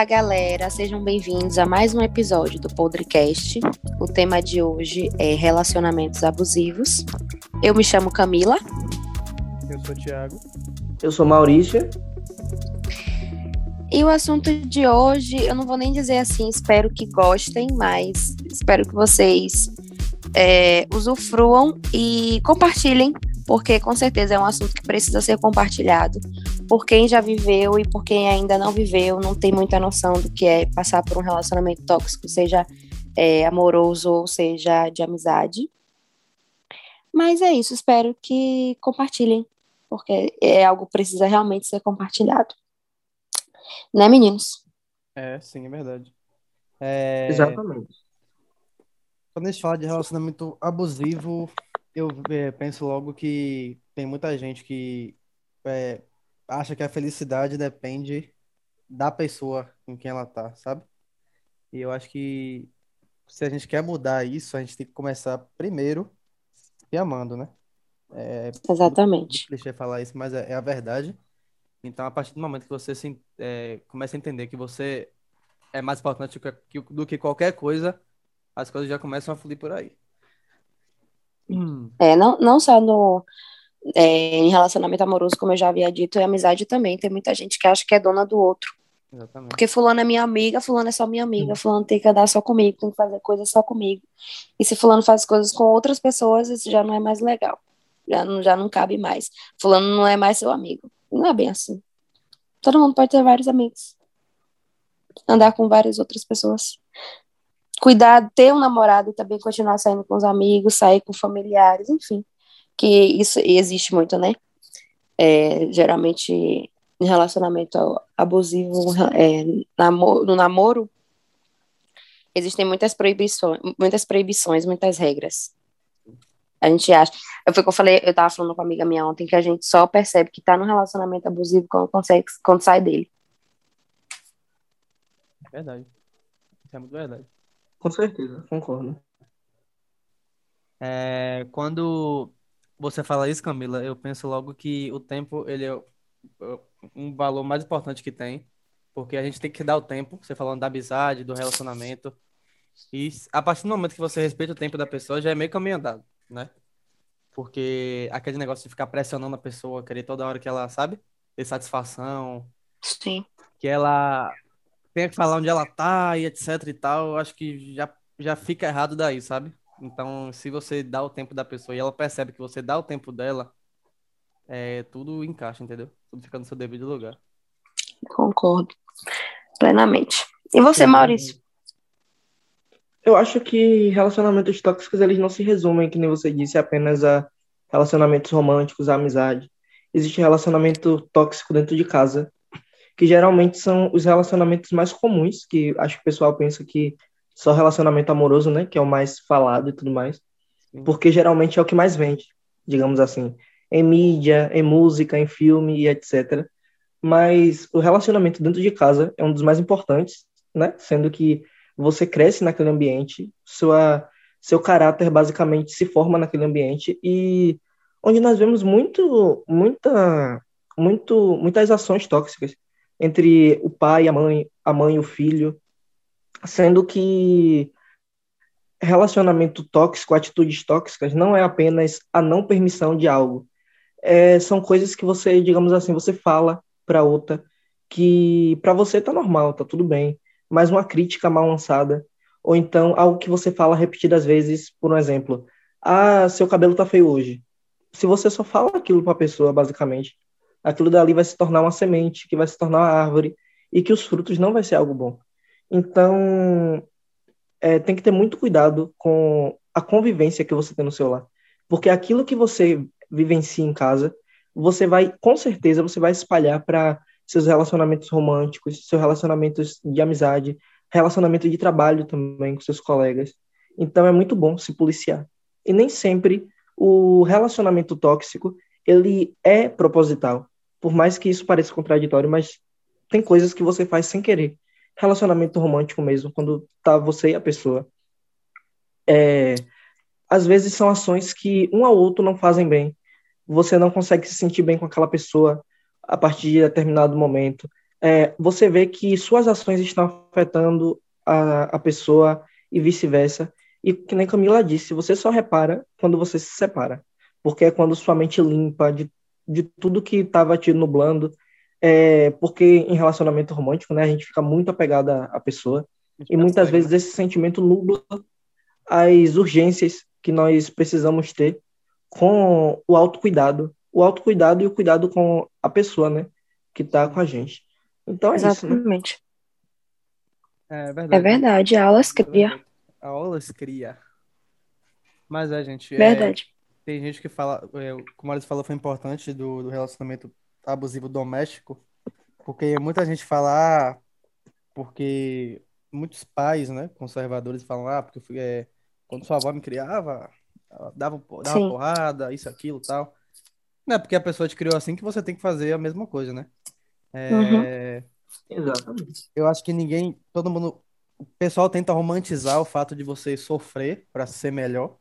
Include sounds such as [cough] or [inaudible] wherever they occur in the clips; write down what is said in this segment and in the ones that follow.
Olá, galera, sejam bem-vindos a mais um episódio do Podcast. O tema de hoje é relacionamentos abusivos. Eu me chamo Camila. Eu sou o Thiago. Eu sou Maurícia. E o assunto de hoje, eu não vou nem dizer assim, espero que gostem, mas espero que vocês é, usufruam e compartilhem, porque com certeza é um assunto que precisa ser compartilhado por quem já viveu e por quem ainda não viveu, não tem muita noção do que é passar por um relacionamento tóxico, seja é, amoroso ou seja de amizade. Mas é isso, espero que compartilhem, porque é algo que precisa realmente ser compartilhado. Né, meninos? É, sim, é verdade. É... Exatamente. Quando a gente fala de relacionamento abusivo, eu é, penso logo que tem muita gente que é, acha que a felicidade depende da pessoa com quem ela tá, sabe? E eu acho que se a gente quer mudar isso, a gente tem que começar primeiro se amando, né? É, Exatamente. Deixa eu falar isso, mas é, é, a verdade. Então, a partir do momento que você se, é, começa a entender que você é mais importante do que, do que qualquer coisa, as coisas já começam a fluir por aí. É, não, não só no, é, em relacionamento amoroso, como eu já havia dito, e amizade também. Tem muita gente que acha que é dona do outro. Exatamente. Porque fulano é minha amiga, fulano é só minha amiga, fulano tem que andar só comigo, tem que fazer coisas só comigo. E se fulano faz coisas com outras pessoas, isso já não é mais legal. Já não, já não cabe mais. Fulano não é mais seu amigo. Não é bem assim. Todo mundo pode ter vários amigos. Andar com várias outras pessoas. Cuidar, ter um namorado e também continuar saindo com os amigos, sair com familiares, enfim que isso existe muito, né? É, geralmente em relacionamento abusivo, é, namoro, no namoro, existem muitas proibições, muitas proibições, muitas regras. A gente acha. Eu foi que eu falei, eu tava falando com uma amiga minha ontem que a gente só percebe que tá num relacionamento abusivo quando consegue, quando sai dele. É verdade. Isso é muito verdade. Com certeza, concordo. É, quando você fala isso, Camila, eu penso logo que o tempo ele é um valor mais importante que tem, porque a gente tem que dar o tempo, você falando da amizade, do relacionamento, e a partir do momento que você respeita o tempo da pessoa, já é meio caminho andado, né? Porque aquele negócio de ficar pressionando a pessoa, querer toda hora que ela, sabe, ter satisfação, Sim. que ela tenha que falar onde ela tá e etc e tal, acho que já, já fica errado daí, sabe? Então, se você dá o tempo da pessoa e ela percebe que você dá o tempo dela, é, tudo encaixa, entendeu? Tudo fica no seu devido lugar. Concordo plenamente. E você, Maurício? Eu acho que relacionamentos tóxicos eles não se resumem, que nem você disse, apenas a relacionamentos românticos, a amizade. Existe relacionamento tóxico dentro de casa, que geralmente são os relacionamentos mais comuns, que acho que o pessoal pensa que só relacionamento amoroso, né? Que é o mais falado e tudo mais. Porque geralmente é o que mais vende, digamos assim. Em mídia, em música, em filme e etc. Mas o relacionamento dentro de casa é um dos mais importantes, né? Sendo que você cresce naquele ambiente, sua, seu caráter basicamente se forma naquele ambiente e onde nós vemos muito, muita, muito, muitas ações tóxicas entre o pai, a mãe, a mãe e o filho, sendo que relacionamento tóxico, atitudes tóxicas, não é apenas a não permissão de algo. É, são coisas que você, digamos assim, você fala para outra que para você tá normal, tá tudo bem, mas uma crítica mal lançada, ou então algo que você fala repetidas vezes, por um exemplo, ah, seu cabelo tá feio hoje. Se você só fala aquilo para a pessoa, basicamente, aquilo dali vai se tornar uma semente, que vai se tornar uma árvore, e que os frutos não vai ser algo bom. Então, é, tem que ter muito cuidado com a convivência que você tem no seu lar. Porque aquilo que você vivencia em casa, você vai, com certeza, você vai espalhar para seus relacionamentos românticos, seus relacionamentos de amizade, relacionamento de trabalho também com seus colegas. Então, é muito bom se policiar. E nem sempre o relacionamento tóxico, ele é proposital. Por mais que isso pareça contraditório, mas tem coisas que você faz sem querer relacionamento romântico mesmo, quando tá você e a pessoa. É, às vezes são ações que um ao outro não fazem bem. Você não consegue se sentir bem com aquela pessoa a partir de determinado momento. é, você vê que suas ações estão afetando a, a pessoa e vice-versa. E que nem Camila disse, você só repara quando você se separa. Porque é quando sua mente limpa de, de tudo que estava te nublando. É, porque em relacionamento romântico, né, a gente fica muito apegado à, à pessoa. E muitas vezes esse sentimento nubla as urgências que nós precisamos ter com o autocuidado. O autocuidado e o cuidado com a pessoa, né? Que tá com a gente. Então é Exatamente. isso, né? É verdade. É verdade, a aulas cria. A aulas cria. Mas é, gente. Verdade. É, tem gente que fala, é, como a Alice falou, foi importante do, do relacionamento abusivo doméstico, porque muita gente fala, ah, porque muitos pais, né, conservadores falam, ah, porque fui, é, quando sua avó me criava, dava, dava porrada, isso, aquilo, tal. Não é porque a pessoa te criou assim que você tem que fazer a mesma coisa, né? É... Uhum. Exatamente. Eu acho que ninguém, todo mundo, o pessoal tenta romantizar o fato de você sofrer para ser melhor,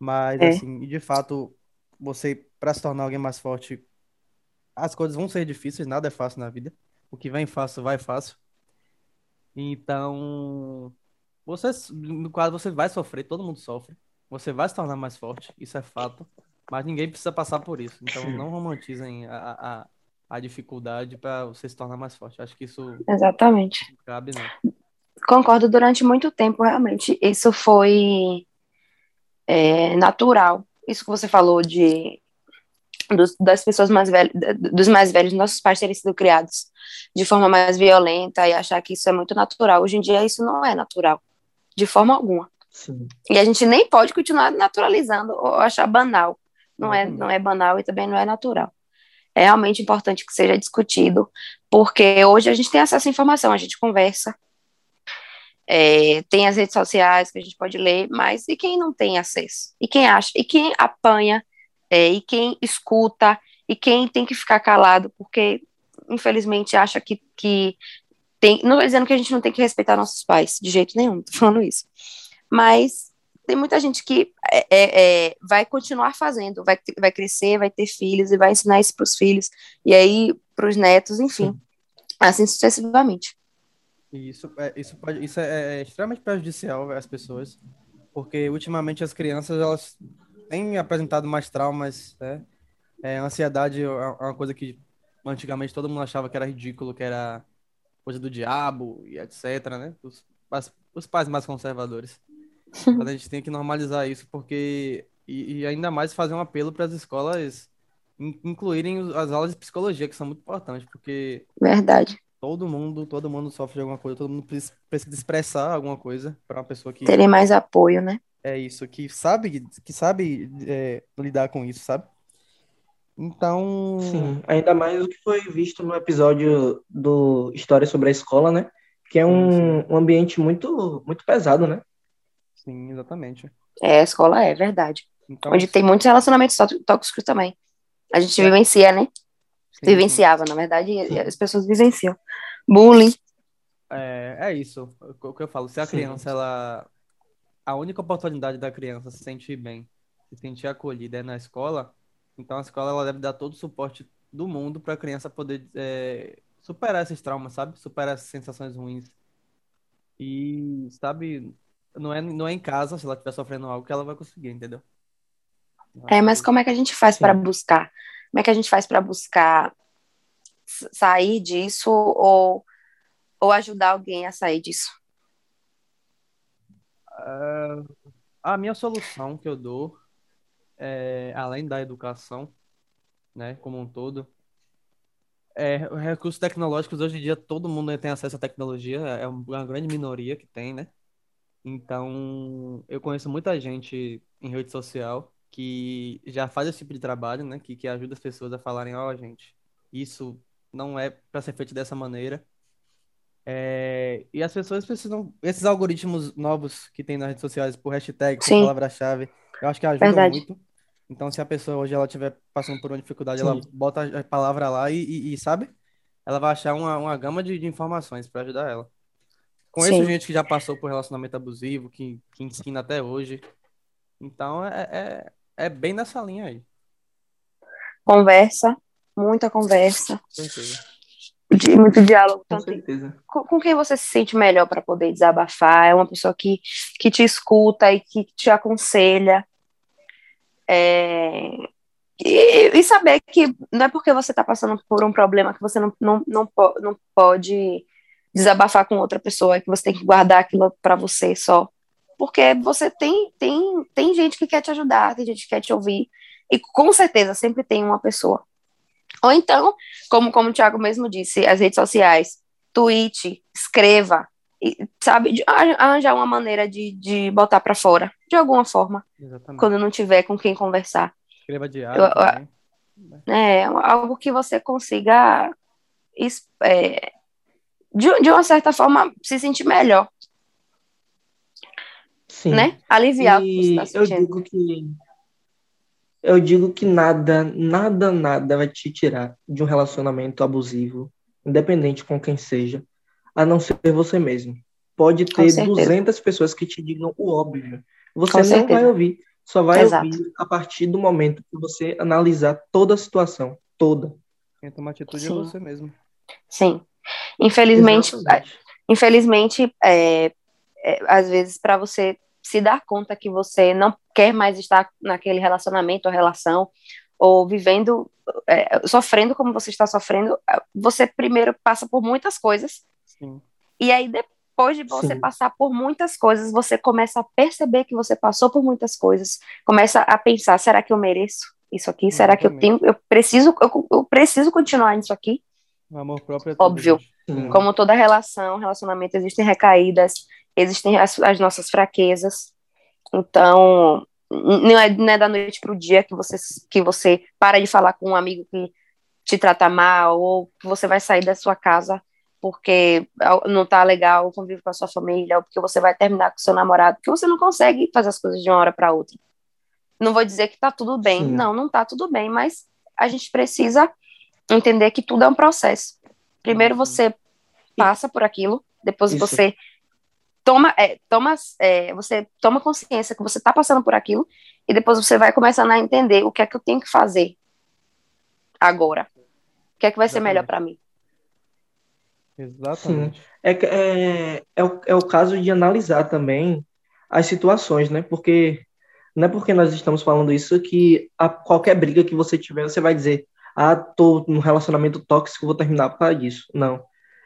mas é. assim, de fato, você para se tornar alguém mais forte, as coisas vão ser difíceis, nada é fácil na vida. O que vem fácil vai fácil. Então, você, no quadro, você vai sofrer, todo mundo sofre. Você vai se tornar mais forte, isso é fato. Mas ninguém precisa passar por isso. Então, não romantizem a, a, a dificuldade para você se tornar mais forte. Acho que isso. Exatamente. Não cabe, não. Concordo, durante muito tempo, realmente, isso foi é, natural. Isso que você falou de dos, das pessoas mais velhas, dos mais velhos, nossos pais terem sido criados de forma mais violenta e achar que isso é muito natural. Hoje em dia isso não é natural, de forma alguma. Sim. E a gente nem pode continuar naturalizando ou achar banal. Não é, não é banal e também não é natural. É realmente importante que seja discutido, porque hoje a gente tem acesso à informação, a gente conversa, é, tem as redes sociais que a gente pode ler, mas e quem não tem acesso? E quem acha? E quem apanha é, e quem escuta, e quem tem que ficar calado, porque infelizmente acha que, que tem. Não estou dizendo que a gente não tem que respeitar nossos pais, de jeito nenhum, tô falando isso. Mas tem muita gente que é, é, é vai continuar fazendo, vai, vai crescer, vai ter filhos e vai ensinar isso para os filhos, e aí para os netos, enfim, assim sucessivamente. Isso, é, isso, pode, isso é, é extremamente prejudicial às pessoas, porque ultimamente as crianças elas tem apresentado mais traumas, né? É, ansiedade é uma coisa que antigamente todo mundo achava que era ridículo, que era coisa do diabo e etc, né? Os, os pais mais conservadores. [laughs] Mas a gente tem que normalizar isso, porque. E, e ainda mais fazer um apelo para as escolas incluírem as aulas de psicologia, que são muito importantes, porque. Verdade. Todo mundo, todo mundo sofre de alguma coisa, todo mundo precisa expressar alguma coisa para uma pessoa que. Terem mais apoio, né? é isso, que sabe, que sabe é, lidar com isso, sabe? Então. Sim, ainda mais o que foi visto no episódio do História sobre a Escola, né? Que é um, um ambiente muito, muito pesado, né? Sim, exatamente. É, a escola é, verdade. Então, Onde tem muitos relacionamentos tóxicos também. A gente é. vivencia, né? Vivenciava, na verdade, as pessoas vivenciam. Bullying. É, é isso. O que eu falo, se a criança, ela a única oportunidade da criança se sentir bem, se sentir acolhida é na escola, então a escola ela deve dar todo o suporte do mundo para a criança poder é, superar esses traumas, sabe? Superar essas sensações ruins. E, sabe, não é, não é em casa, se ela estiver sofrendo algo, que ela vai conseguir, entendeu? É, mas como é que a gente faz para buscar? Como é que a gente faz para buscar sair disso ou, ou ajudar alguém a sair disso? Uh, a minha solução que eu dou, é, além da educação, né, como um todo, é, recursos tecnológicos, hoje em dia todo mundo tem acesso à tecnologia, é uma grande minoria que tem, né? Então, eu conheço muita gente em rede social que já faz esse tipo de trabalho, né? Que, que ajuda as pessoas a falarem, ó, oh, gente, isso não é para ser feito dessa maneira. É, e as pessoas precisam. Esses algoritmos novos que tem nas redes sociais por hashtag, por palavra-chave, eu acho que ajudam Verdade. muito. Então, se a pessoa hoje ela estiver passando por uma dificuldade, Sim. ela bota a palavra lá e, e, e, sabe? Ela vai achar uma, uma gama de, de informações para ajudar ela. Conheço Sim. gente que já passou por relacionamento abusivo, que, que ensina até hoje. Então, é, é, é bem nessa linha aí. Conversa, muita conversa. Com certeza. de muito diálogo. Com certeza. com, com quem você se sente melhor para poder desabafar, é uma pessoa que, que te escuta e que te aconselha. É, e, e saber que não é porque você está passando por um problema que você não, não, não, po- não pode desabafar com outra pessoa, que você tem que guardar aquilo para você só. Porque você tem, tem, tem gente que quer te ajudar, tem gente que quer te ouvir, e com certeza sempre tem uma pessoa. Ou então, como, como o Thiago mesmo disse, as redes sociais, tweet, escreva, e, sabe, arranjar uma maneira de, de botar para fora, de alguma forma, Exatamente. quando não tiver com quem conversar. Escreva diário Eu- eu- também. É algo que você consiga, é, de, de uma certa forma, se sentir melhor, Sim. né? Aliviar o que E você está eu sentindo. digo que eu digo que nada, nada, nada vai te tirar de um relacionamento abusivo, independente com quem seja, a não ser você mesmo. Pode ter certeza. 200 pessoas que te digam o óbvio. Você Com não certeza. vai ouvir, só vai Exato. ouvir a partir do momento que você analisar toda a situação, toda. Quem toma atitude é Sim. você mesmo. Sim. Infelizmente, Exatamente. infelizmente, é, é, às vezes, para você se dar conta que você não quer mais estar naquele relacionamento ou relação, ou vivendo, é, sofrendo como você está sofrendo, você primeiro passa por muitas coisas, Sim. e aí depois de você Sim. passar por muitas coisas, você começa a perceber que você passou por muitas coisas, começa a pensar, será que eu mereço isso aqui? Será que eu tenho, eu preciso, eu, eu preciso continuar nisso aqui? O amor próprio é tudo, Óbvio. Como toda relação, relacionamento, existem recaídas, existem as, as nossas fraquezas. Então, não é, não é da noite para o dia que você, que você para de falar com um amigo que te trata mal, ou que você vai sair da sua casa porque não tá legal o convívio com a sua família, ou porque você vai terminar com seu namorado, porque você não consegue fazer as coisas de uma hora para outra. Não vou dizer que tá tudo bem, Sim. não, não tá tudo bem, mas a gente precisa entender que tudo é um processo. Primeiro Sim. você passa por aquilo, depois Isso. você toma, é, toma, é, você toma consciência que você está passando por aquilo, e depois você vai começando a entender o que é que eu tenho que fazer agora. O que é que vai ser melhor para mim. Exatamente. É, que- é, é, o, é o caso de analisar também as situações, né? Porque não é porque nós estamos falando isso que a qualquer briga que você tiver, você vai dizer, ah, tô num relacionamento tóxico, vou terminar por causa disso. Não.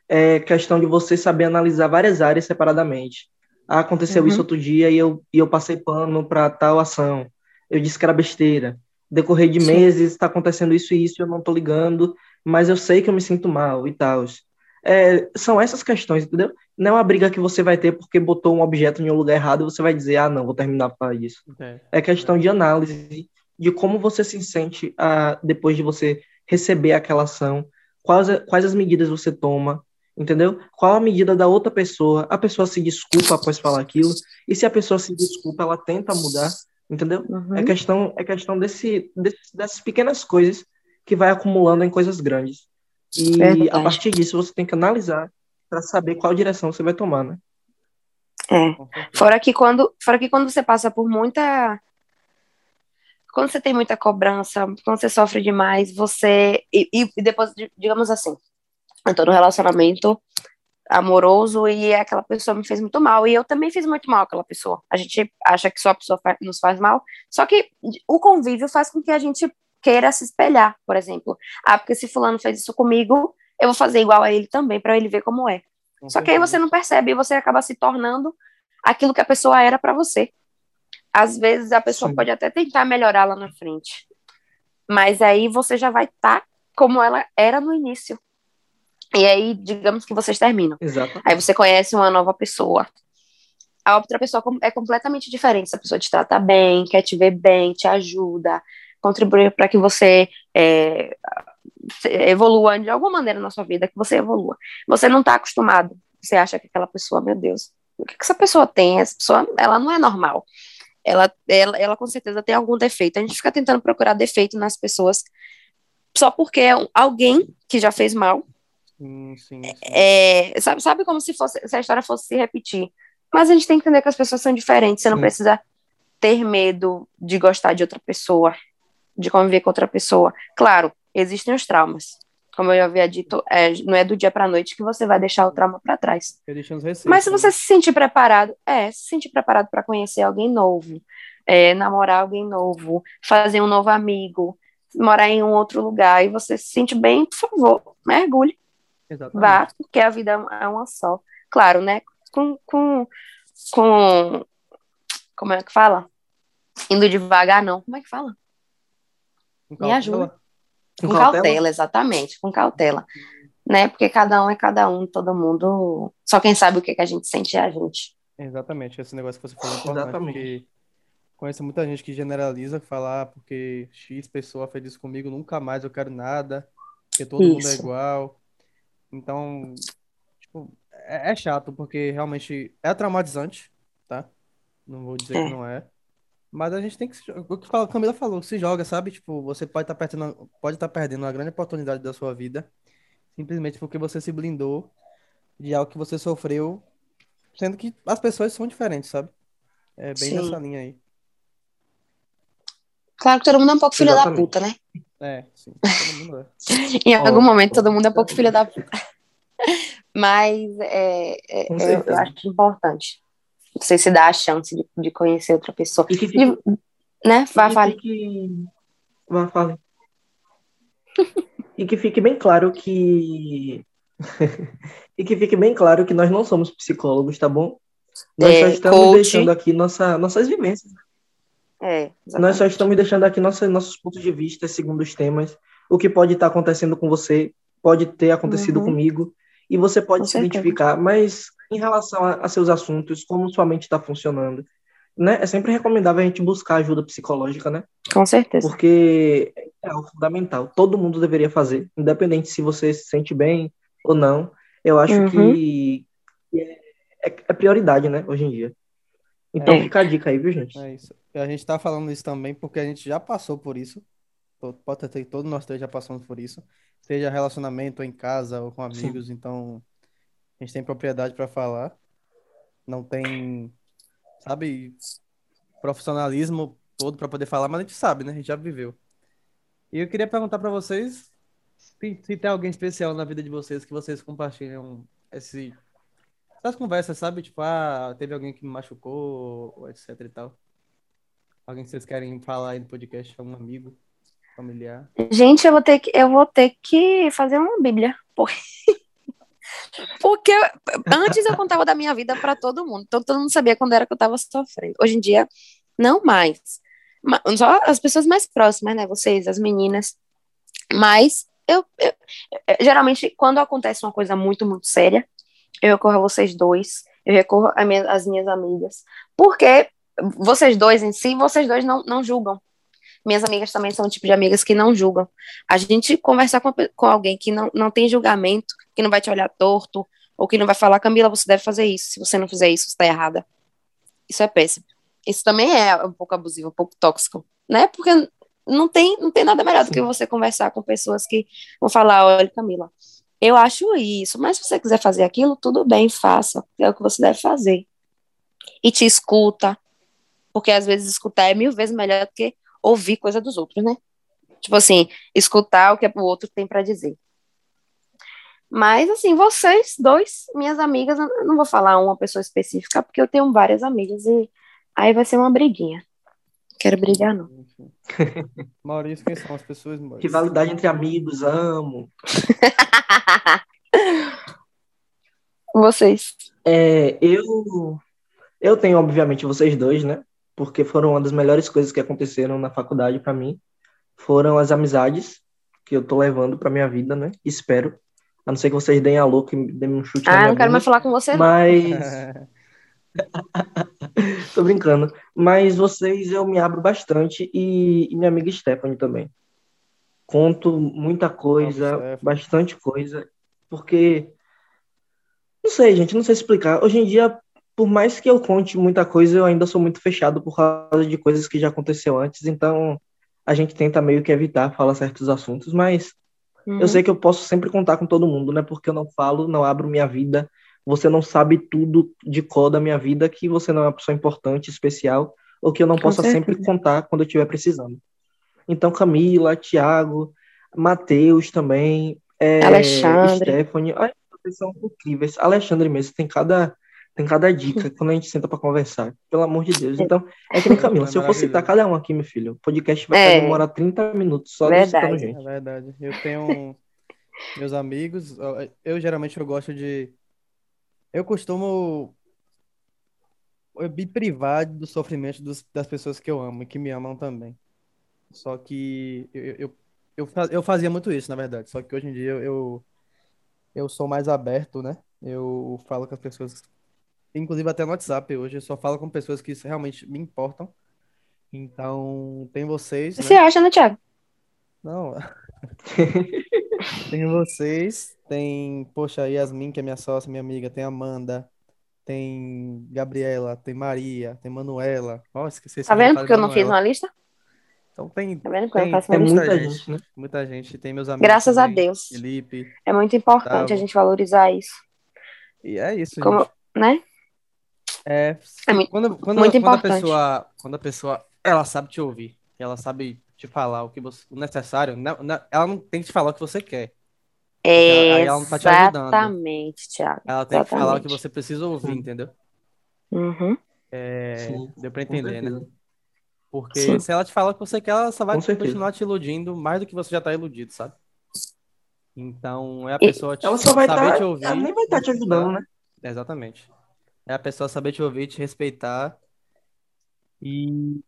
É questão de você saber analisar várias áreas separadamente. Ah, aconteceu Uhum. isso outro dia e eu, e eu passei pano para tal ação. Eu disse que era besteira. Decorrer de Sim. meses, está acontecendo isso e isso, eu não tô ligando, mas eu sei que eu me sinto mal e tal. É, são essas questões, entendeu? Não é uma briga que você vai ter porque botou um objeto em um lugar errado e você vai dizer, ah, não, vou terminar por causa disso. É. É questão de análise de como você se sente ah, depois de você receber aquela ação, quais, quais as medidas você toma, entendeu? Qual a medida da outra pessoa, a pessoa se desculpa após falar aquilo, e se a pessoa se desculpa, ela tenta mudar, entendeu? Uhum. É questão, é questão desse, desse- dessas pequenas coisas que vai acumulando em coisas grandes. E Verdade. a partir disso você tem que analisar para saber qual direção você vai tomar, né? É. Fora que quando, fora que quando você passa por muita. Quando você tem muita cobrança, quando você sofre demais, você. E, e depois, di- digamos assim, eu tô num relacionamento amoroso e aquela pessoa me fez muito mal. E eu também fiz muito mal àquela pessoa. A gente acha que só a pessoa nos faz mal. Só que o convívio faz com que a gente queira se espelhar, por exemplo. Ah, porque se fulano fez isso comigo, eu vou fazer igual a ele também, para ele ver como é. Com Só que aí você não percebe e você acaba se tornando aquilo que a pessoa era para você. Às vezes a pessoa Sim. pode até tentar melhorar lá na frente, mas aí você já vai estar como ela era no início. E aí, digamos que vocês terminam. Exato. Aí você conhece uma nova pessoa. A outra pessoa é completamente diferente. Essa pessoa te trata bem, quer te ver bem, te ajuda, contribui para que você é, evolua de alguma maneira na sua vida, que você evolua. Você não está acostumado. Você acha que aquela pessoa, meu Deus, o que, que essa pessoa tem? Essa pessoa, ela não é normal. Ela, ela, ela com certeza tem algum defeito. A gente fica tentando procurar defeito nas pessoas só porque é alguém que já fez mal Sim, sim, sim. é, sabe, sabe como se, fosse, se a história fosse se repetir. Mas a gente tem que entender que as pessoas são diferentes. Você não precisa ter medo de gostar de outra pessoa, de conviver com outra pessoa. Claro, existem os traumas. como eu já havia dito, é, não é do dia para noite que você vai deixar o trauma para trás. Mas se você né? se sentir preparado, é, se sentir preparado para conhecer alguém novo, é, namorar alguém novo, fazer um novo amigo, morar em um outro lugar e você se sente bem, por favor, mergulhe, Exatamente. vá, porque a vida é uma só. Claro, né? Com, com, com como é que fala? Indo devagar, não. Como é que fala? Com Me cautela. ajuda. Com Com cautela? cautela, exatamente, com cautela. Né? Porque cada um é cada um, todo mundo. Só quem sabe o que, que a gente sente é a gente. Exatamente, esse negócio que você falou é importante, Exatamente. porque conheço muita gente que generaliza, que fala, ah, porque X pessoa fez isso comigo, nunca mais eu quero nada, porque todo mundo é Isso. igual. Então, tipo, é, é chato, porque realmente é traumatizante, tá? Não vou dizer É. que não é. Mas a gente tem que o que a Camila falou, se joga, sabe? Tipo, você pode estar perdendo, pode estar perdendo uma grande oportunidade da sua vida, simplesmente porque você se blindou de algo que você sofreu, sendo que as pessoas são diferentes, sabe? É bem Sim. nessa linha aí. Claro que todo mundo é um pouco filho da puta, né? É, sim, todo mundo é. [laughs] Em algum momento todo mundo é um pouco filho da puta. [laughs] Mas é, é, eu, eu acho importante. Você se dar a chance de, de conhecer outra pessoa. E que fique, né? Vá, e que fale. fique- Vá, fale. E que fique bem claro que. [laughs] e que fique bem claro que nós não somos psicólogos, tá bom? Nós É, só estamos coach. deixando aqui nossa, nossas vivências. É, Nós só estamos deixando aqui nossa, nossos pontos de vista, segundo os temas. O que pode estar acontecendo com você, pode ter acontecido Uhum. comigo, e você pode Com se certeza. identificar. Mas em relação a, a seus assuntos, como sua mente está funcionando, né? É sempre recomendável a gente buscar ajuda psicológica, né? Com certeza. Porque é algo fundamental. Todo mundo deveria fazer, independente se você se sente bem ou não. Eu acho Uhum. que é, é prioridade, né, hoje em dia. Então É. fica a dica aí, viu, gente? É isso. E a gente tá falando isso também porque a gente já passou por isso. Pode ter que todos nós três já passamos por isso. Seja relacionamento em casa ou com amigos, então a gente tem propriedade para falar. Não tem, sabe, profissionalismo todo para poder falar, mas a gente sabe, né? A gente já viveu. E eu queria perguntar para vocês se, se tem alguém especial na vida de vocês que vocês compartilham esse, essas conversas, sabe? Tipo, ah, teve alguém que me machucou, ou etc e tal. Alguém que vocês querem falar aí no podcast, algum amigo, familiar? Gente, eu vou ter que, eu vou ter que fazer uma bíblia. Por- Porque antes eu contava da minha vida para todo mundo. Então todo mundo sabia quando era que eu estava sofrendo. Hoje em dia, não mais. Ma- Só as pessoas mais próximas, né? Vocês, as meninas. Mas eu- eu- geralmente, quando acontece uma coisa muito, muito séria, eu recorro a vocês dois, eu recorro a minha- às minhas amigas. Porque vocês dois em si, vocês dois não, não julgam. Minhas amigas também são o tipo de amigas que não julgam. A gente conversar com, com alguém que não, não tem julgamento, que não vai te olhar torto, ou que não vai falar, Camila, você deve fazer isso. Se você não fizer isso, você está errada. Isso é péssimo. Isso também é um pouco abusivo, um pouco tóxico, né? Porque não tem, não tem nada melhor do que você conversar com pessoas que vão falar, olha, Camila, eu acho isso, mas se você quiser fazer aquilo, tudo bem, faça. É o que você deve fazer. E te escuta, porque às vezes escutar é mil vezes melhor do que ouvir coisa dos outros, né? Tipo assim, escutar o que o outro tem para dizer. Mas, assim, vocês dois, minhas amigas, não vou falar uma pessoa específica, porque eu tenho várias amigas e aí vai ser uma briguinha. Quero brigar, não. [laughs] Maurício, quem são as pessoas, Maurício? Rivalidade entre amigos, amo. [laughs] Vocês. É, eu, eu tenho, obviamente, vocês dois, né? Porque foram uma das melhores coisas que aconteceram na faculdade para mim. Foram as amizades que eu tô levando pra minha vida, né? Espero. A não ser que vocês deem a louca e deem um chute na Ah, minha não quero bunda. mais falar com você, não. Mas. [laughs] [laughs] Tô brincando. Mas vocês eu me abro bastante e, e minha amiga Stephanie também. Conto muita coisa, Stephanie. bastante coisa, porque. Não sei, gente, não sei explicar. Hoje em dia, por mais que eu conte muita coisa, eu ainda sou muito fechado por causa de coisas que já aconteceu antes, então a gente tenta meio que evitar falar certos assuntos, mas Uhum. eu sei que eu posso sempre contar com todo mundo, né? Porque eu não falo, não abro minha vida. Você não sabe tudo de cor da minha vida, que você não é uma pessoa importante, especial, ou que eu não Com possa certeza. sempre contar quando eu estiver precisando. Então, Camila, Thiago, Matheus também, é, Alexandre. Stephanie. Ai, vocês são incríveis. Alexandre mesmo, tem cada, tem cada dica quando a gente senta pra conversar. Pelo amor de Deus. Então, é que nem [laughs] Camila. É Se eu for citar cada um aqui, meu filho, o podcast vai É. demorar 30 minutos só de Verdade. citando É gente. verdade. Eu tenho [laughs] meus amigos, eu geralmente eu gosto de eu costumo eu me privar do sofrimento dos- das pessoas que eu amo e que me amam também. Só que eu, eu, eu, eu fazia muito isso, na verdade. Só que hoje em dia eu, eu, eu sou mais aberto, né? Eu falo com as pessoas, inclusive até no WhatsApp hoje, eu só falo com pessoas que realmente me importam. Então, tem vocês, Você né? acha, né, Thiago? Não. [laughs] Tem vocês, tem, poxa, a Yasmin, que é minha sócia, minha amiga, tem Amanda, tem Gabriela, tem Maria, tem Manuela. Ó, esqueci Tá vendo porque eu não fiz uma lista? Então tem, Tá vendo porque eu não tem, faço tem uma lista? muita muita gente, né? muita gente. Tem meus amigos Graças a também, Deus. Felipe, É muito importante a gente valorizar isso. E é isso, Como, gente. né? É, É muito- quando, quando, muito quando a importante. pessoa, quando a pessoa, ela sabe te ouvir, ela sabe te falar o que você, o necessário, não- não- ela não tem que te falar o que você quer. aí ela não tá te ajudando. Exatamente, Thiago. Ela tem que falar o que Exatamente. você precisa ouvir, Sim. entendeu? Uhum. É, Sim, deu pra entender, né? Porque Sim. se ela te fala o que você quer, ela só vai continuar te iludindo mais do que você já tá iludido, sabe? Então, é a E- pessoa te, Ela só vai saber estar. te ouvir. ela nem vai estar te ajudando, né? Exatamente. É a pessoa saber te ouvir, te respeitar e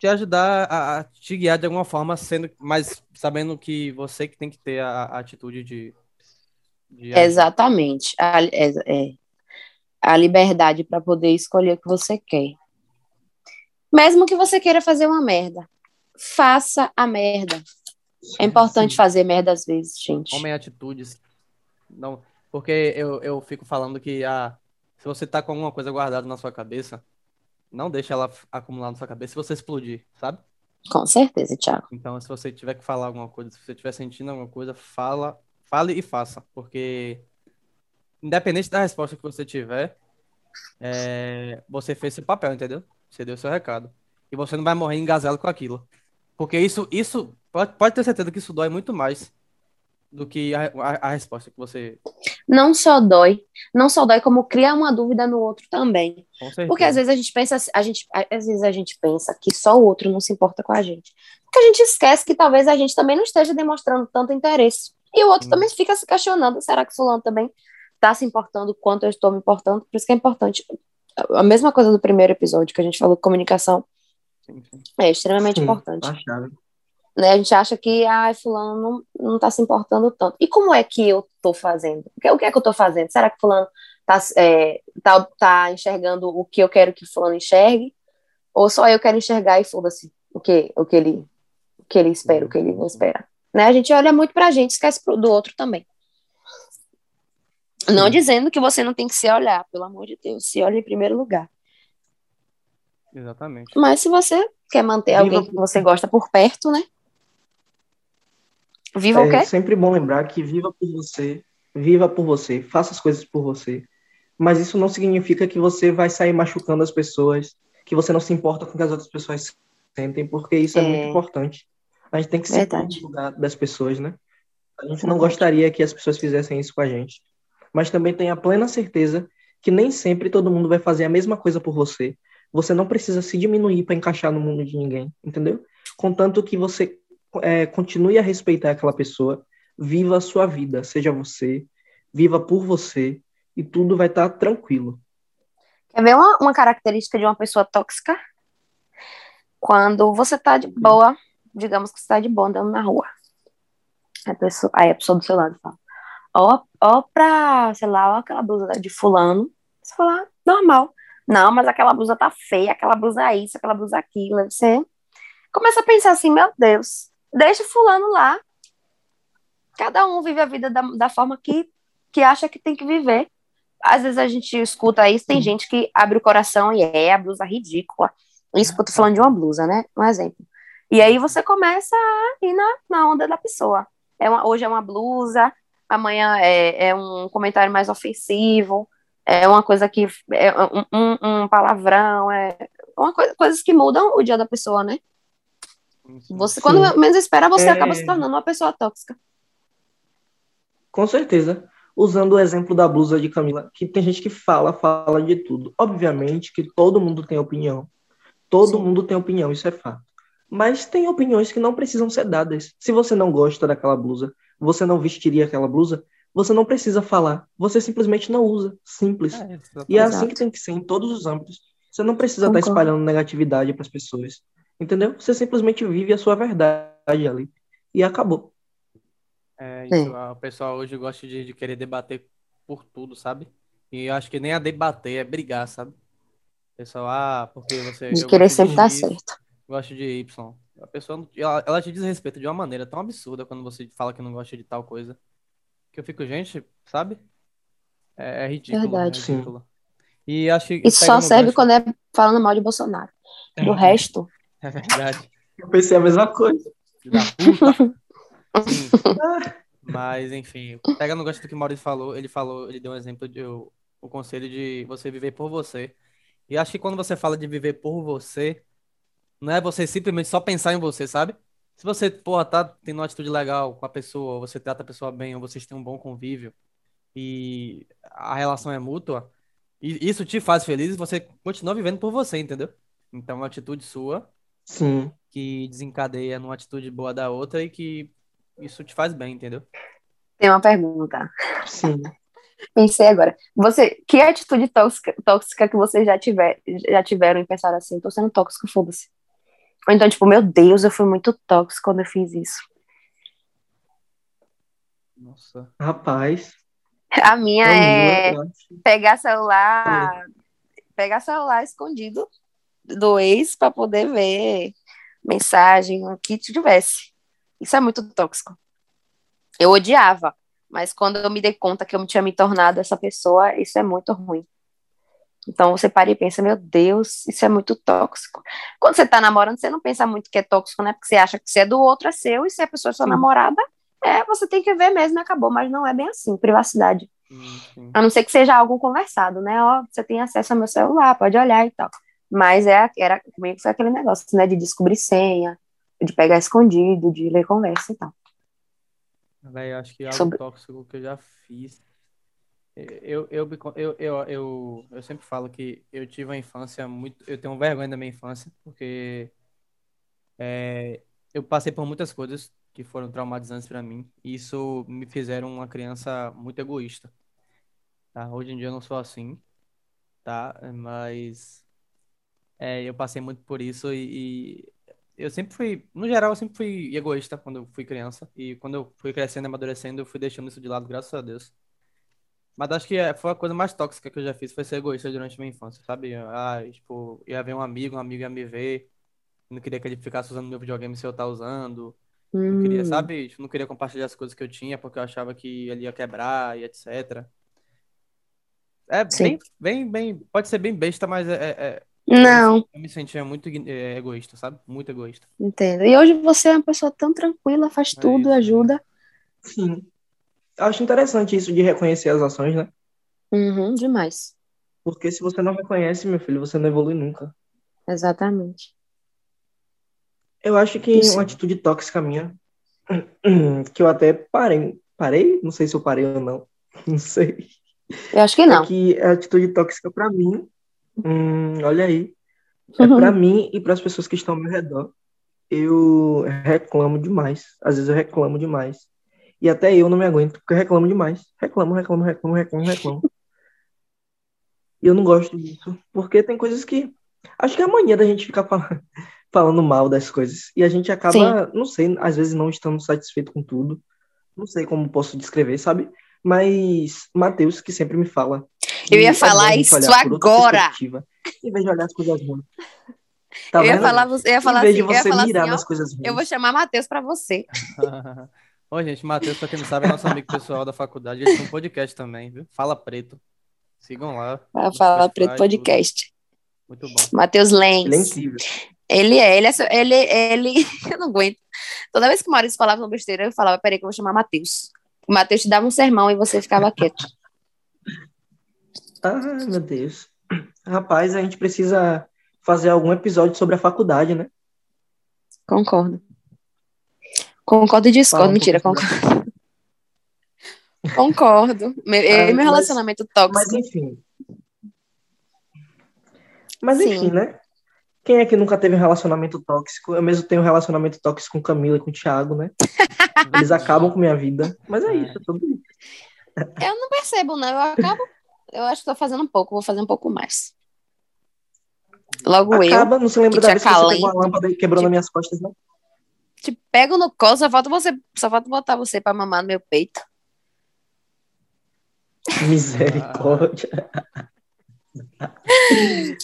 te ajudar a, a te guiar de alguma forma, sendo, mas sabendo que você que tem que ter a, a atitude de, de. Exatamente. A, é, é. a liberdade para poder escolher o que você quer. Mesmo que você queira fazer uma merda, faça a merda. É importante Sim. fazer merda às vezes, gente. Tomem atitudes. Não, porque eu, eu fico falando que ah, se você tá com alguma coisa guardada na sua cabeça, não deixe ela acumular na sua cabeça se você explodir, sabe? Com certeza, Thiago. Então, se você tiver que falar alguma coisa, se você estiver sentindo alguma coisa, fala, fale e faça, porque independente da resposta que você tiver, é, você fez seu papel, entendeu? Você deu seu recado. E você não vai morrer engasado com aquilo. Porque isso, isso pode, pode ter certeza que isso dói muito mais do que a, a, a resposta que você. Não só dói, não só dói, como cria uma dúvida no outro também. Porque às vezes a gente pensa, a gente, às vezes a gente pensa que só o outro não se importa com a gente. Porque a gente esquece que talvez a gente também não esteja demonstrando tanto interesse. E o outro Sim. também fica se questionando, será que fulano também está se importando quanto eu estou me importando? Por isso que é importante. A mesma coisa do primeiro episódio que a gente falou, comunicação Sim, sim. é extremamente Sim, importante. chave. Né? A gente acha que ah, fulano não, não tá se importando tanto. E como é que eu tô fazendo? O que, o que é que eu tô fazendo? Será que fulano tá, é, tá, tá enxergando o que eu quero que fulano enxergue? Ou só eu quero enxergar e foda-se o que, o que ele o que ele espera, o que ele não espera. Né? A gente olha muito pra gente, esquece do outro também. Não Sim. dizendo que você não tem que se olhar, pelo amor de Deus, se olha em primeiro lugar. Exatamente. Mas se você quer manter Viva alguém que você gosta por perto, né? Viva o É quê? sempre bom lembrar que viva por você, viva por você, faça as coisas por você. Mas isso não significa que você vai sair machucando as pessoas, que você não se importa com o que as outras pessoas sentem, porque isso é, É. muito importante. A gente tem que se pôr no lugar das pessoas, né? A gente não gostaria que as pessoas fizessem isso com a gente. Mas também tenha plena certeza que nem sempre todo mundo vai fazer a mesma coisa por você. Você não precisa se diminuir para encaixar no mundo de ninguém, entendeu? Contanto que você é, continue a respeitar aquela pessoa, viva a sua vida, seja você, viva por você, e tudo vai estar tranquilo. Quer ver uma, uma característica de uma pessoa tóxica? Quando você tá de boa, digamos que você tá de boa andando na rua. A pessoa, aí a pessoa do seu lado fala, ó, ó pra, sei lá, ó aquela blusa de fulano. Você fala, "Ah, normal. Não, mas aquela blusa tá feia, aquela blusa é isso, aquela blusa é aquilo. Você começa a pensar assim, meu Deus, deixa fulano lá. Cada um vive a vida da, da forma que, que acha que tem que viver. Às vezes a gente escuta isso, tem gente que abre o coração e é a blusa ridícula. Isso que eu tô falando de uma blusa, né? Um exemplo. E aí você começa a ir na, na onda da pessoa. É uma- hoje é uma blusa, amanhã é, é um comentário mais ofensivo, é uma coisa que é um, um- um palavrão, é uma coisa, coisas que mudam o dia da pessoa, né? Você, Sim. quando menos espera, você É. acaba se tornando uma pessoa tóxica. Com certeza. Usando o exemplo da blusa de Camila, que tem gente que fala, fala de tudo. Obviamente que todo mundo tem opinião. Todo Sim. mundo tem opinião, isso é fato. Mas tem opiniões que não precisam ser dadas. Se você não gosta daquela blusa, você não vestiria aquela blusa, você não precisa falar. Você simplesmente não usa. Simples. É. E é assim que tem que ser em todos os âmbitos. Você não precisa estar Concordo. espalhando negatividade para as pessoas. Entendeu? Você simplesmente vive a sua verdade ali. E acabou. É, isso, a- o pessoal hoje gosta de, de querer debater por tudo, sabe? E eu acho que nem a debater é brigar, sabe? O pessoal, ah, porque você. De querer gosto sempre estar X, certo. gosto de Y. A pessoa, ela, ela te desrespeita de uma maneira tão absurda quando você fala que não gosta de tal coisa. Que eu fico, gente, sabe? É, é ridículo, Verdade. é ridículo. E acho que Isso só serve gancho- quando é falando mal de Bolsonaro. Do [laughs] resto, É verdade. Eu pensei a mesma coisa. Filho da puta. Sim. [laughs] Mas, enfim, pega no gancho do que o Maurício falou, ele falou, ele deu um exemplo de o, o conselho de você viver por você. E acho que quando você fala de viver por você, não é você simplesmente só pensar em você, sabe? Se você, porra, tá tendo uma atitude legal com a pessoa, ou você trata a pessoa bem, ou vocês têm um bom convívio, e a relação é mútua, e isso te faz feliz, você continua vivendo por você, entendeu? Então, é uma atitude sua Sim. que desencadeia numa atitude boa da outra e que isso te faz bem, entendeu? tem uma pergunta. Sim. Pensei agora. Você, que atitude tóxica, tóxica que vocês já, tiver, já tiveram e pensaram assim, tô sendo tóxico, foda-se. Ou então, tipo, meu Deus, eu fui muito tóxico quando eu fiz isso. Nossa. Rapaz. A minha é acho- pegar celular, pegar celular escondido do ex para poder ver mensagem, o que tivesse. Isso é muito tóxico. Eu odiava, mas quando eu me dei conta que eu tinha me tornado essa pessoa, isso é muito ruim. Então você para e pensa, meu Deus, isso é muito tóxico. Quando você tá namorando, você não pensa muito que é tóxico, né? Porque você acha que se é do outro é seu, e se a pessoa é sua namorada, é, você tem que ver mesmo e acabou, mas não é bem assim, privacidade. A não ser que seja algo conversado, né? Ó, você tem acesso ao meu celular, pode olhar e tal. Mas é, era, comigo foi aquele negócio, né? De descobrir senha, de pegar escondido, de ler conversa e tal. Véi, acho que algo Sobre- tóxico que eu já fiz. Eu, eu, eu, eu, eu, eu sempre falo que eu tive uma infância muito. Eu tenho vergonha da minha infância, porque é, eu passei por muitas coisas que foram traumatizantes pra mim. E isso me fizeram uma criança muito egoísta. Tá? Hoje em dia eu não sou assim, tá? Mas é, eu passei muito por isso e, e eu sempre fui, no geral, eu sempre fui egoísta quando eu fui criança. E quando eu fui crescendo e amadurecendo, eu fui deixando isso de lado, graças a Deus. Mas acho que é- foi a coisa mais tóxica que eu já fiz, foi ser egoísta durante minha infância, sabe? Ah, tipo, ia ver um amigo, um amigo ia me ver, não queria que ele ficasse usando meu videogame se eu tá usando. Não queria, Hum, sabe? Tipo, não queria compartilhar as coisas que eu tinha porque eu achava que ele ia quebrar e etc. É Sim. bem, bem, bem, pode ser bem besta, mas é, é- é- Não, eu me sentia muito é, egoísta, sabe? Muito egoísta. entendo. E hoje você é uma pessoa tão tranquila, faz É tudo, isso, é ajuda. Sim. Acho interessante isso de reconhecer as ações, né? Uhum, demais. Porque se você não reconhece, meu filho, você não evolui nunca. Exatamente. Eu acho que Isso. uma atitude tóxica minha, [clears throat] que eu até parei. Parei? Não sei se eu parei ou não. [laughs] Não sei. Eu acho que É não. que a atitude tóxica pra mim, hum, olha aí, é pra mim e para as pessoas que estão ao meu redor. Eu reclamo demais. Às vezes eu reclamo demais. E até eu não me aguento, porque eu reclamo demais. Reclamo, reclamo, reclamo, reclamo, reclamo. E eu não gosto disso, porque tem coisas que. Acho que é a mania da gente ficar falando, [laughs] falando mal das coisas. E a gente acaba, não sei, às vezes não estando satisfeito com tudo. Não sei como posso descrever, sabe? Mas Matheus, que sempre me fala. Que Eu ia é falar isso agora. Em vez de olhar as coisas ruins. Tá eu ia falar, você- eu ia falar em vez assim, de eu ia você falar mirar assim, ó, nas coisas ruins. eu vou chamar Matheus pra você. [laughs] Ô, gente, Matheus, pra quem não sabe, é nosso amigo pessoal da faculdade. Ele tem um podcast também, viu? Fala Preto. Sigam lá. Vai falar Spotify, Preto tudo. Podcast. Muito bom. Matheus Ele é Lenz. incrível. Ele é, ele é, ele, ele, [laughs] eu não aguento. Toda vez que o Maurício falava uma besteira, eu falava, peraí que eu vou chamar Matheus. O Matheus te dava um sermão e você ficava quieto. Ah, meu Deus. Rapaz, a gente precisa fazer algum episódio sobre a faculdade, né? Concordo. Concordo e discordo. Um Mentira, concordo. [laughs] Concordo. Meu, Ah, meu mas- relacionamento Mas tóxico. enfim. Mas Sim. enfim, né? Quem é que nunca teve um relacionamento tóxico? Eu mesmo tenho um relacionamento tóxico com Camila e com o Thiago, né? [laughs] Eles acabam com minha vida. Mas é isso, é tudo isso. Eu não percebo, não. Eu acabo. Eu acho que tô fazendo um pouco, vou fazer um pouco mais. Logo eu, Acaba, não se lembra da te vez que você acalenta. pegou a lâmpada e quebrou nas minhas costas, não? te pego no colo, só falta você, só falta botar você pra mamar no meu peito. [laughs] Misericórdia.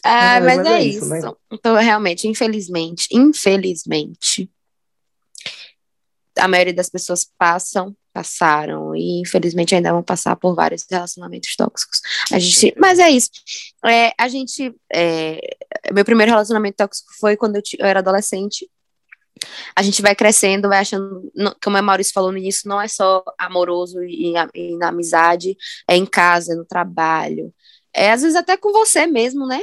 Ah, mas, mas é, é isso. isso, né? Então, realmente, infelizmente, infelizmente, a maioria das pessoas passam, passaram e infelizmente ainda vão passar por vários relacionamentos tóxicos. A gente, mas é isso. É, a gente, é, meu primeiro relacionamento tóxico foi quando eu, eu era adolescente. A gente vai crescendo, vai achando, não- como a Maurício falou no início, não é só amoroso e, e na amizade, é em casa, no trabalho, é às vezes até com você mesmo, né?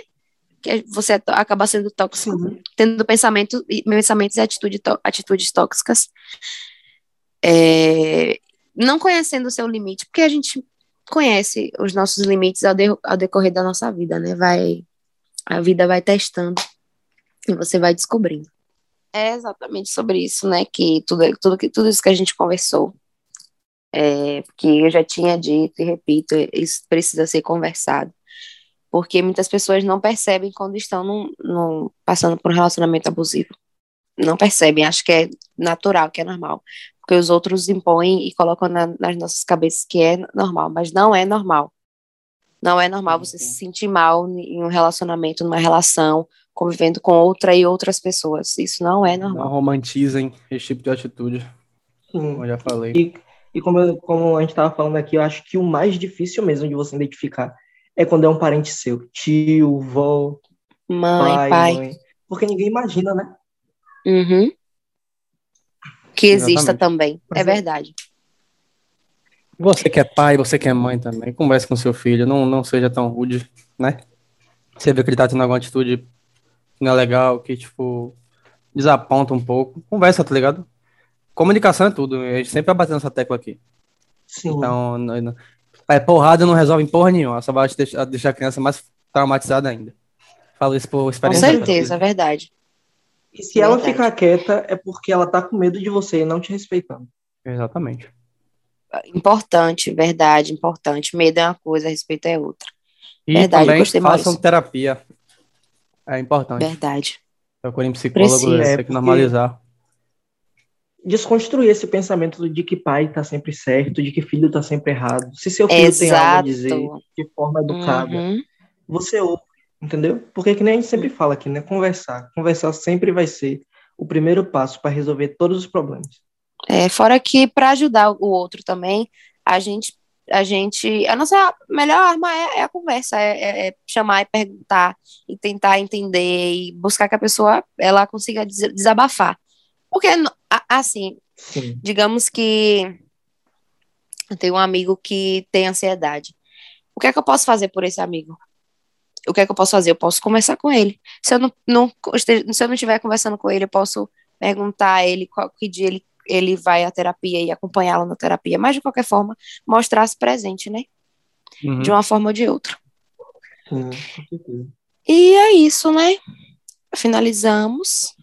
Que você to- acaba sendo tóxico, Sim. tendo pensamento, e- pensamentos e atitude, atitudes tóxicas. É, não conhecendo o seu limite, porque a gente conhece os nossos limites ao, de- ao decorrer da nossa vida, né? Vai, a vida vai testando e você vai descobrindo. É exatamente sobre isso, né? Que tudo, tudo, que- tudo isso que a gente conversou, é, que eu já tinha dito e repito, isso precisa ser conversado. Porque muitas pessoas não percebem quando estão num, num- passando por um relacionamento abusivo. Não percebem, acho que é natural, que é normal. Porque os outros impõem e colocam na- nas nossas cabeças que é normal, mas não é normal. Não é normal você se sentir mal em um relacionamento, numa relação, convivendo com outra e outras pessoas. Isso não é Não normal. romantizem esse tipo de atitude, Sim. como eu já falei. E, e como, eu- como a gente estava falando aqui, eu acho que o mais difícil mesmo de você identificar é quando é um parente seu. Tio, vó, Mãe, pai, pai. mãe. Porque ninguém imagina, né? Uhum. Que exista Exatamente. também. Mas É é- verdade. Você que é pai, você que é mãe também, converse com seu filho, não, não seja tão rude, né? Você vê que ele tá tendo alguma atitude que não é legal, que, tipo, desaponta um pouco, conversa, tá ligado? Comunicação é tudo, a gente sempre vai batendo essa tecla aqui. Sim. Então, não- não- é, porrada não resolve em porra nenhuma, só vai deixar, deixar a criança mais traumatizada ainda. Falo isso por Com experiência. certeza, é verdade. E se ela Verdade. ficar quieta, é porque ela tá com medo de você e não te respeitando. Exatamente. Importante, verdade, importante. Medo é uma coisa, respeito é outra. E Verdade, também gostei, façam Maurício. terapia. É importante. Verdade. Procurem psicólogo, Precisa. é, É, tem que normalizar. Desconstruir esse pensamento de que pai tá sempre certo, de que filho tá sempre errado. Se seu filho tem algo a Exato. dizer de forma educada, Uhum. você ouve, entendeu? Porque que nem a gente sempre fala aqui, né? Conversar. Conversar sempre vai ser o primeiro passo para resolver todos os problemas. É, fora que para ajudar o outro também, a gente, a gente, a nossa melhor arma é, é a conversa, é, é- é chamar e perguntar e tentar entender e buscar que a pessoa ela consiga des- desabafar. Porque assim, Sim. digamos que eu tenho um amigo que tem ansiedade. O que é que eu posso fazer por esse amigo? O que é que eu posso fazer? Eu posso conversar com ele. Se eu não, não se eu não estiver conversando com ele, eu posso perguntar a ele qual que dia ele, ele vai à terapia e acompanhá-lo na terapia. Mas, de qualquer forma, mostrar-se presente, né? Uhum. De uma forma ou de outra. Certeza. E é isso, né? Finalizamos.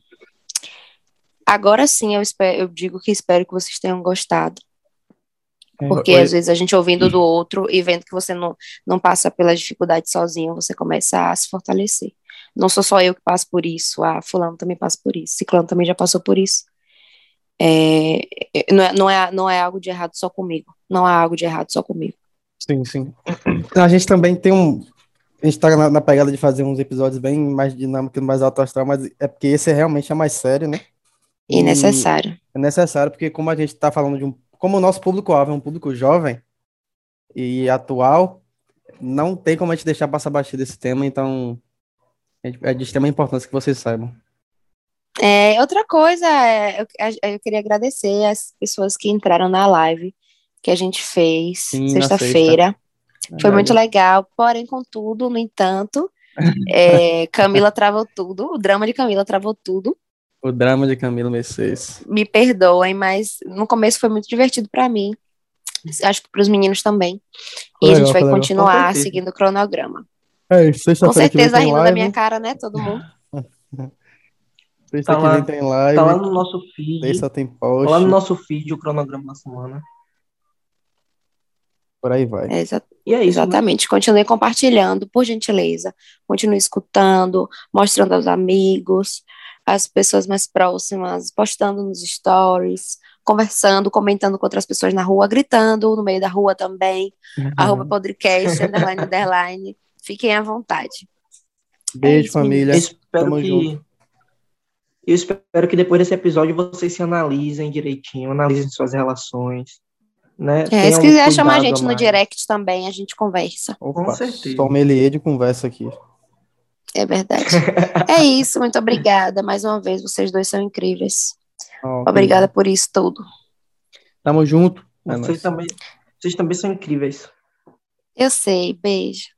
Agora sim, eu, espero, eu digo que espero que vocês tenham gostado. Porque Oi. às vezes a gente ouvindo do outro e vendo que você não, não passa pela dificuldade sozinho, você começa a se fortalecer. Não sou só eu que passo por isso, a fulano também passa por isso, ciclano também já passou por isso. É, é, não, é, não, é, não é algo de errado só comigo. Não há algo de errado só comigo. Sim, sim. A gente também tem um. A gente tá na, na pegada de fazer uns episódios bem mais dinâmicos, mais alto astral, mas é porque esse realmente é mais sério, né? E necessário. É necessário, porque como a gente tá falando de um. Como o nosso público-alvo é um público jovem e atual, não tem como a gente deixar passar batido esse tema, então é de- é de extrema importância que vocês saibam. É, outra coisa, é, eu, eu queria agradecer as pessoas que entraram na live que a gente fez sexta-feira. Foi muito legal, porém, contudo, no entanto, [laughs] é, Camila travou tudo, o drama de Camila travou tudo. O drama de Camilo Mercedes. Me perdoem, mas no começo foi muito divertido pra mim. Acho que para os meninos também. E Legal, a gente vai legal. Com continuar seguindo o cronograma. É isso, Com certeza rindo da minha cara, né, todo mundo? [laughs] Sexta Tá lá- tem live. Tá lá no nosso feed. Terça tem Tá post. lá no nosso feed o cronograma da semana. Por aí vai. É, exa- E é isso. né? exatamente. Continue compartilhando, por gentileza. Continue escutando, mostrando aos amigos, às pessoas mais próximas, postando nos stories, conversando, comentando com outras pessoas na rua, gritando no meio da rua também. Uhum. Arroba podcast, underline, underline. Fiquem à vontade. Beijo, isso, família. Eu espero Tamo que. junto. Eu espero que depois desse episódio vocês se analisem direitinho, analisem suas relações. Né? É, se quiser chamar a gente no mais. direct também, a gente conversa. Opa, certeza. sommelier de conversa aqui. É verdade. é isso, muito obrigada. Mais uma vez, vocês dois são incríveis. Obrigada por isso tudo. Tamo junto. É Vocês nóis. também, vocês também são incríveis. Eu sei, beijo.